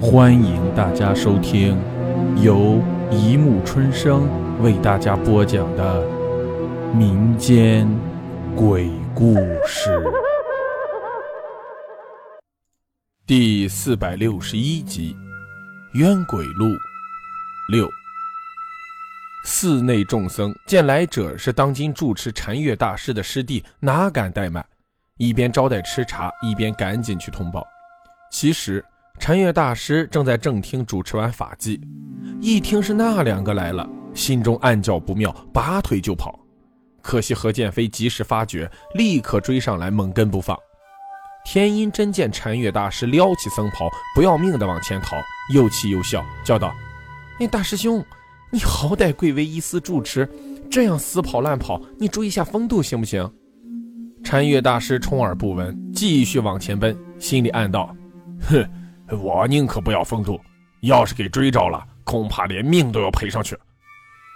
欢迎大家收听由一木春生为大家播讲的民间鬼故事第四百六十一集《冤鬼录》六。寺内众僧见来者是当今住持禅月大师的师弟，哪敢怠慢？一边招待吃茶，一边赶紧去通报。其实禅月大师正在正厅主持完法纪，一听是那两个来了，心中暗叫不妙，拔腿就跑。可惜何建飞及时发觉，立刻追上来，猛跟不放。天音真见禅月大师撩起僧袍，不要命的往前逃，又气又笑，叫道：“那大师兄！”你好歹贵为一司住持，这样死跑乱跑，你注意下风度行不行？禅月大师充耳不闻，继续往前奔，心里暗道：哼，我宁可不要风度，要是给追着了，恐怕连命都要赔上去。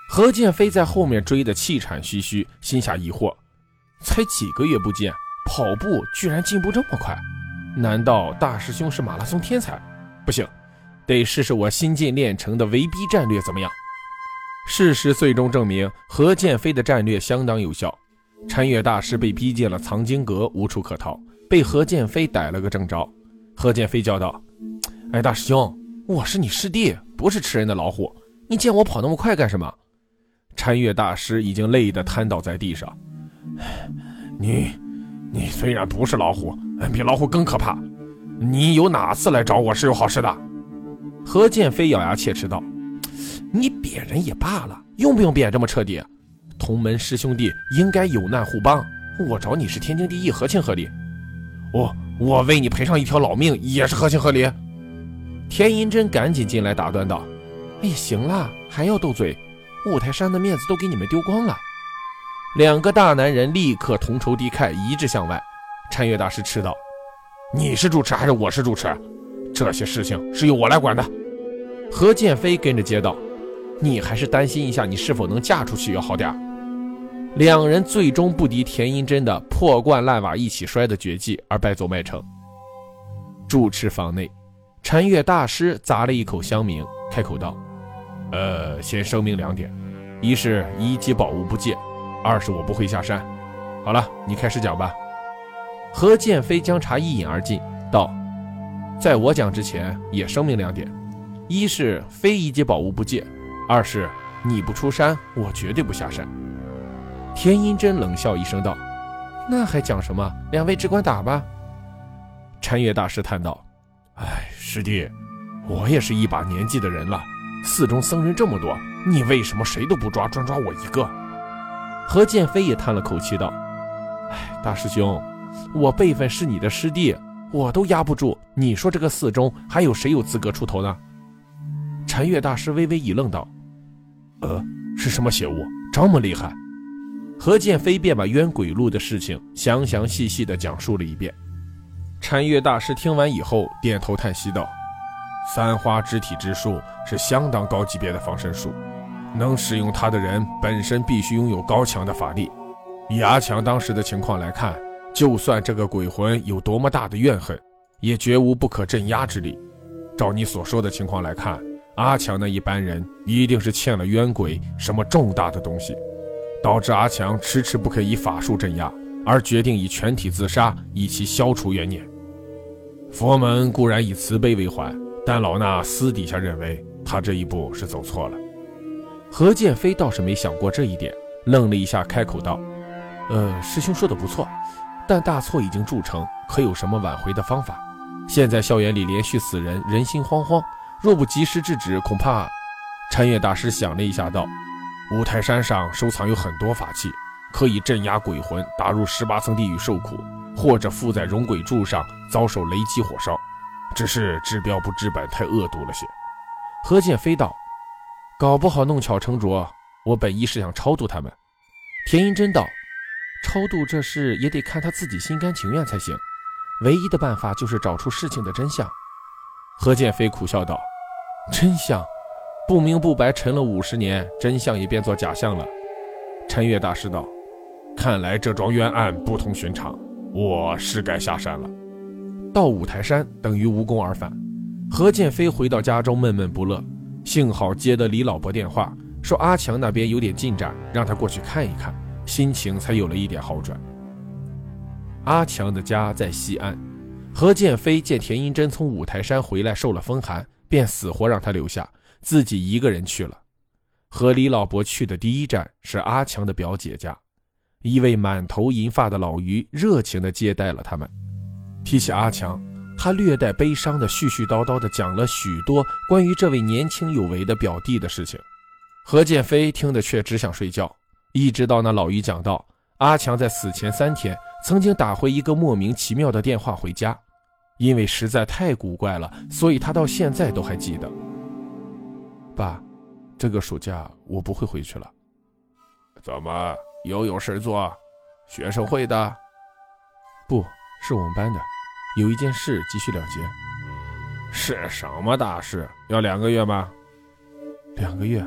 何建飞在后面追得气喘吁吁，心下疑惑：才几个月不见，跑步居然进步这么快？难道大师兄是马拉松天才？不行，得试试我新近练成的围逼战略怎么样？事实最终证明，何建飞的战略相当有效。禅月大师被逼进了藏经阁，无处可逃，被何建飞逮了个正着。何建飞叫道：“哎，大师兄，我是你师弟，不是吃人的老虎。你见我跑那么快干什么？”禅月大师已经累得瘫倒在地上。你，你虽然不是老虎，比老虎更可怕。你有哪次来找我是有好事的？何剑飞咬牙切齿道。你贬人也罢了，用不用贬这么彻底？同门师兄弟应该有难互帮，我找你是天经地义，合情合理。我我为你赔上一条老命也是合情合理。田银珍赶紧进来打断道：“哎呀，行了，还要斗嘴？五台山的面子都给你们丢光了。”两个大男人立刻同仇敌忾，一致向外。禅月大师斥道：“你是主持还是我是主持？这些事情是由我来管的。”何建飞跟着接道。你还是担心一下，你是否能嫁出去要好点两人最终不敌田银珍的破罐烂瓦一起摔的绝技，而败走麦城。住持房内，禅月大师咂了一口香茗，开口道：“呃，先声明两点：一是一级宝物不借；二是我不会下山。好了，你开始讲吧。”何建飞将茶一饮而尽，道：“在我讲之前，也声明两点：一是非一级宝物不借。”二是你不出山，我绝对不下山。田英真冷笑一声道：“那还讲什么？两位只管打吧。”禅月大师叹道：“哎，师弟，我也是一把年纪的人了，寺中僧人这么多，你为什么谁都不抓，专抓我一个？”何剑飞也叹了口气道：“哎，大师兄，我辈分是你的师弟，我都压不住，你说这个寺中还有谁有资格出头呢？”禅月大师微微一愣，道：“呃，是什么邪物这么厉害？”何建飞便把冤鬼路的事情详详细细地讲述了一遍。禅月大师听完以后，点头叹息道：“三花肢体之术是相当高级别的防身术，能使用它的人本身必须拥有高强的法力。以阿强当时的情况来看，就算这个鬼魂有多么大的怨恨，也绝无不可镇压之力。照你所说的情况来看。”阿强那一般人一定是欠了冤鬼什么重大的东西，导致阿强迟迟不肯以法术镇压，而决定以全体自杀，以其消除冤念。佛门固然以慈悲为怀，但老衲私底下认为他这一步是走错了。何建飞倒是没想过这一点，愣了一下，开口道：“呃，师兄说的不错，但大错已经铸成，可有什么挽回的方法？现在校园里连续死人，人心惶惶。”若不及时制止，恐怕……禅月大师想了一下，道：“五台山上收藏有很多法器，可以镇压鬼魂，打入十八层地狱受苦，或者附在熔鬼柱上遭受雷击火烧。只是治标不治本，太恶毒了些。”何剑飞道：“搞不好弄巧成拙。我本意是想超度他们。”田英真道：“超度这事也得看他自己心甘情愿才行。唯一的办法就是找出事情的真相。”何剑飞苦笑道。真相，不明不白沉了五十年，真相也变作假象了。陈月大师道：“看来这桩冤案不同寻常，我是该下山了。到五台山等于无功而返。”何建飞回到家中闷闷不乐，幸好接的李老伯电话，说阿强那边有点进展，让他过去看一看，心情才有了一点好转。阿强的家在西安，何建飞见田英珍从五台山回来受了风寒，便死活让他留下，自己一个人去了。和李老伯去的第一站是阿强的表姐家，一位满头银发的老于热情地接待了他们。提起阿强，他略带悲伤地絮絮叨叨地讲了许多关于这位年轻有为的表弟的事情。何建飞听得却只想睡觉，一直到那老于讲到阿强在死前三天。曾经打回一个莫名其妙的电话回家，因为实在太古怪了，所以他到现在都还记得。爸，这个暑假我不会回去了。怎么又有事做？学生会的？不是我们班的，有一件事急需了结。是什么大事？要两个月吗？两个月？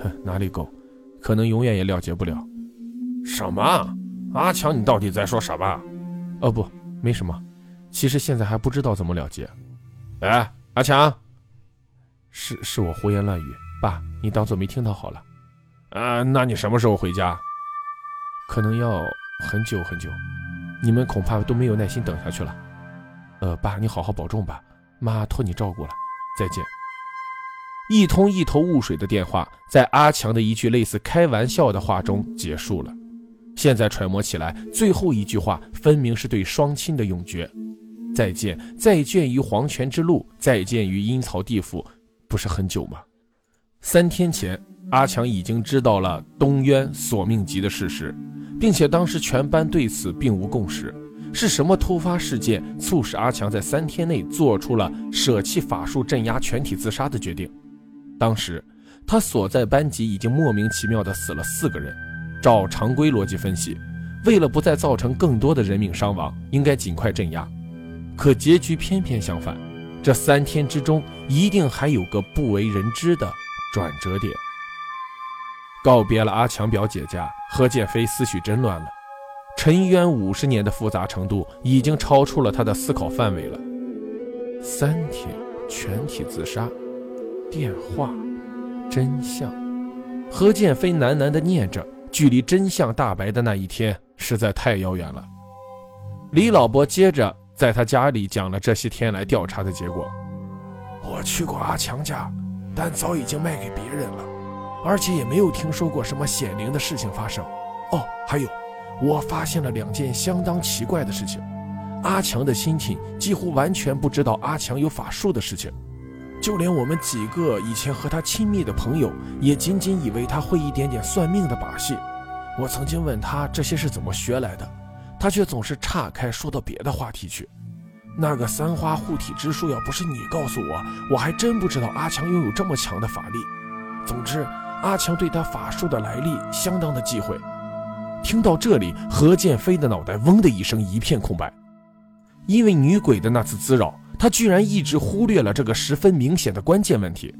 哼，哪里够？可能永远也了结不了。什么？阿强，你到底在说什么？哦不，没什么。其实现在还不知道怎么了结。哎，阿强，是是我胡言乱语，爸，你当做没听到好了。啊，那你什么时候回家？可能要很久很久，你们恐怕都没有耐心等下去了。呃，爸，你好好保重吧，妈托你照顾了，再见。一通一头雾水的电话，在阿强的一句类似开玩笑的话中结束了。现在揣摩起来，最后一句话分明是对双亲的永诀。再见，再见于黄泉之路，再见于阴曹地府，不是很久吗？三天前，阿强已经知道了东渊索命集的事实，并且当时全班对此并无共识。是什么突发事件促使阿强在三天内做出了舍弃法术镇压全体自杀的决定？当时，他所在班级已经莫名其妙地死了四个人。照常规逻辑分析，为了不再造成更多的人命伤亡，应该尽快镇压。可结局偏偏相反，这三天之中一定还有个不为人知的转折点。告别了阿强表姐家，何建飞思绪真乱了。沉冤五十年的复杂程度已经超出了他的思考范围了。三天全体自杀，电话，真相。何建飞喃喃地念着。距离真相大白的那一天实在太遥远了。李老伯接着在他家里讲了这些天来调查的结果。我去过阿强家，但早已经卖给别人了，而且也没有听说过什么显灵的事情发生。哦，还有，我发现了两件相当奇怪的事情：阿强的亲戚几乎完全不知道阿强有法术的事情。就连我们几个以前和他亲密的朋友，也仅仅以为他会一点点算命的把戏。我曾经问他这些是怎么学来的，他却总是岔开说到别的话题去。那个三花护体之术，要不是你告诉我，我还真不知道阿强拥有这么强的法力。总之，阿强对他法术的来历相当的忌讳。听到这里，何建飞的脑袋嗡的一声一片空白，因为女鬼的那次滋扰。他居然一直忽略了这个十分明显的关键问题。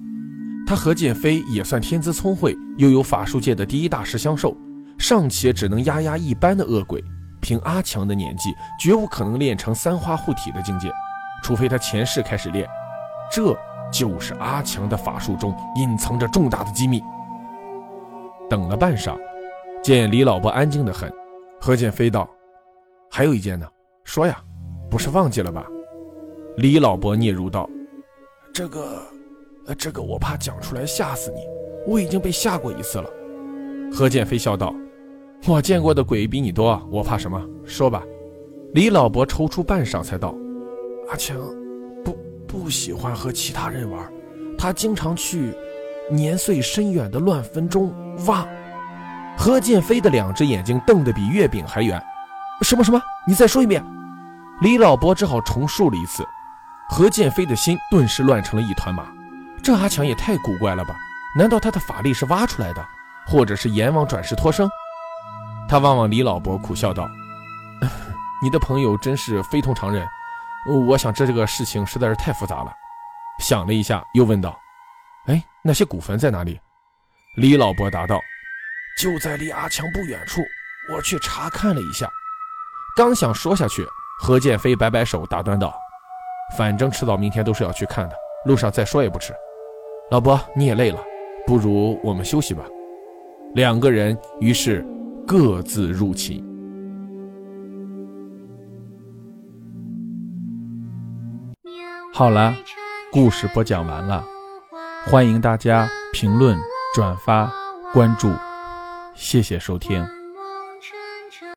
他何建飞也算天资聪慧，又有法术界的第一大师相授，尚且只能压压一般的恶鬼。凭阿强的年纪，绝无可能练成三花护体的境界，除非他前世开始练。这就是阿强的法术中隐藏着重大的机密。等了半晌，见李老伯安静的很，何建飞道：“还有一件呢，说呀，不是忘记了吧？”李老伯嗫嚅道：“这个，呃，这个我怕讲出来吓死你。我已经被吓过一次了。”何建飞笑道：“我见过的鬼比你多，我怕什么？说吧。”李老伯踌躇半晌才道：“阿强，不不喜欢和其他人玩，他经常去年岁深远的乱坟中哇。”何建飞的两只眼睛瞪得比月饼还圆。“什么什么？你再说一遍。”李老伯只好重述了一次。何建飞的心顿时乱成了一团麻，这阿强也太古怪了吧？难道他的法力是挖出来的，或者是阎王转世托生？他望望李老伯，苦笑道：“ 你的朋友真是非同常人。我想这这个事情实在是太复杂了。”想了一下，又问道：“哎，那些古坟在哪里？”李老伯答道：“就在离阿强不远处，我去查看了一下。”刚想说下去，何建飞摆摆手，打断道。反正迟早明天都是要去看的，路上再说也不迟。老伯，你也累了，不如我们休息吧。两个人于是各自入寝。好了，故事播讲完了，欢迎大家评论、转发、关注，谢谢收听。